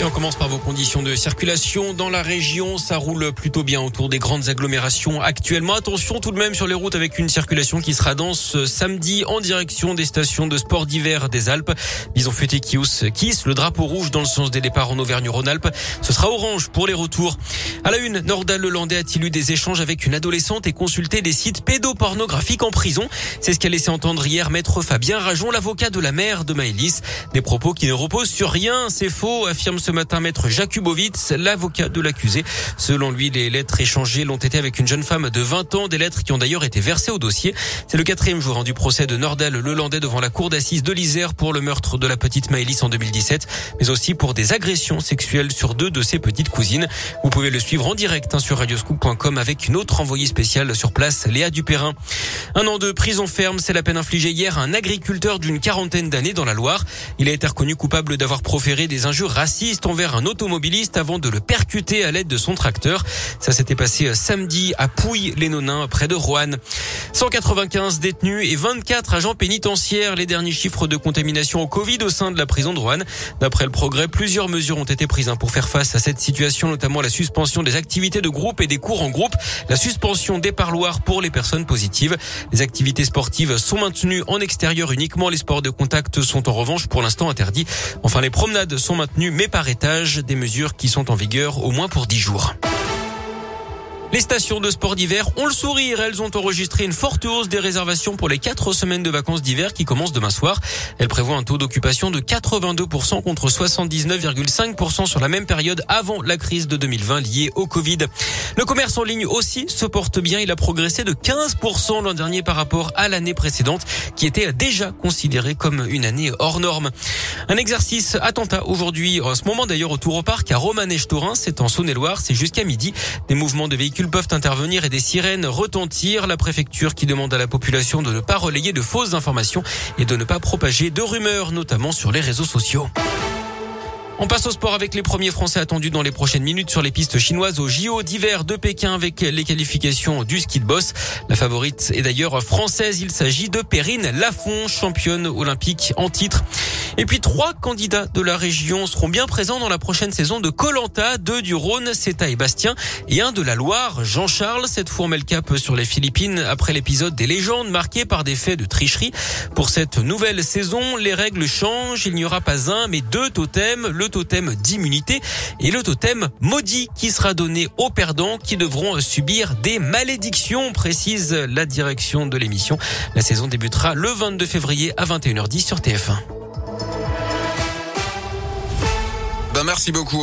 Et on commence par vos conditions de circulation dans la région. Ça roule plutôt bien autour des grandes agglomérations actuellement. Attention tout de même sur les routes avec une circulation qui sera dense samedi en direction des stations de sport d'hiver des Alpes. Bison futé Kius Kiss, le drapeau rouge dans le sens des départs en Auvergne-Rhône-Alpes. Ce sera orange pour les retours. À la une, Nordal Lelandais a-t-il eu des échanges avec une adolescente et consulté des sites pédopornographiques en prison? C'est ce qu'a laissé entendre hier maître Fabien Rajon, l'avocat de la mère de Maëlys. Des propos qui ne reposent sur rien, c'est faux, affirme ce matin maître Jakubowicz, l'avocat de l'accusé. Selon lui, les lettres échangées l'ont été avec une jeune femme de 20 ans, des lettres qui ont d'ailleurs été versées au dossier. C'est le quatrième jour hein, du procès de Nordal Lelandais devant la cour d'assises de l'Isère pour le meurtre de la petite Maëlys en 2017, mais aussi pour des agressions sexuelles sur deux de ses petites cousines. Vous pouvez le suivre en direct hein, sur radioscoop.com avec une autre envoyée spéciale sur place, Léa Dupérin. Un an de prison ferme, c'est la peine infligée hier à un agriculteur d'une quarantaine d'années dans la Loire. Il a été reconnu coupable d'avoir proféré des injures racistes envers un automobiliste avant de le percuter à l'aide de son tracteur. Ça s'était passé euh, samedi à Pouilly-les-Nonins, près de Roanne. 195 détenus et 24 agents pénitentiaires. Les derniers chiffres de contamination au Covid au sein de la prison de Roanne. D'après le progrès, plusieurs mesures ont été prises hein, pour faire face à cette situation, notamment la suspension des activités de groupe et des cours en groupe, la suspension des parloirs pour les personnes positives. Les activités sportives sont maintenues en extérieur uniquement. Les sports de contact sont en revanche pour l'instant interdits. Enfin, les promenades sont maintenues, mais par étage, des mesures qui sont en vigueur au moins pour 10 jours. Les stations de sport d'hiver ont le sourire. Elles ont enregistré une forte hausse des réservations pour les quatre semaines de vacances d'hiver qui commencent demain soir. Elles prévoient un taux d'occupation de 82% contre 79,5% sur la même période avant la crise de 2020 liée au Covid. Le commerce en ligne aussi se porte bien. Il a progressé de 15% l'an dernier par rapport à l'année précédente qui était déjà considérée comme une année hors norme. Un exercice attentat aujourd'hui, en ce moment d'ailleurs au Tour au Parc à Romanèche-Torin, c'est en Saône-et-Loire, c'est jusqu'à midi. Des mouvements de véhicules peuvent intervenir et des sirènes retentir. La préfecture qui demande à la population de ne pas relayer de fausses informations et de ne pas propager de rumeurs, notamment sur les réseaux sociaux. On passe au sport avec les premiers Français attendus dans les prochaines minutes sur les pistes chinoises au JO d'hiver de Pékin avec les qualifications du ski de boss. La favorite est d'ailleurs française. Il s'agit de Perrine Lafont, championne olympique en titre. Et puis trois candidats de la région seront bien présents dans la prochaine saison de Colanta, deux du Rhône, Ceta et Bastien, et un de la Loire, Jean-Charles. Cette fois, on le cap sur les Philippines après l'épisode des légendes marqué par des faits de tricherie. Pour cette nouvelle saison, les règles changent. Il n'y aura pas un, mais deux totems. Le totem d'immunité et le totem maudit qui sera donné aux perdants qui devront subir des malédictions, précise la direction de l'émission. La saison débutera le 22 février à 21h10 sur TF1. Merci beaucoup.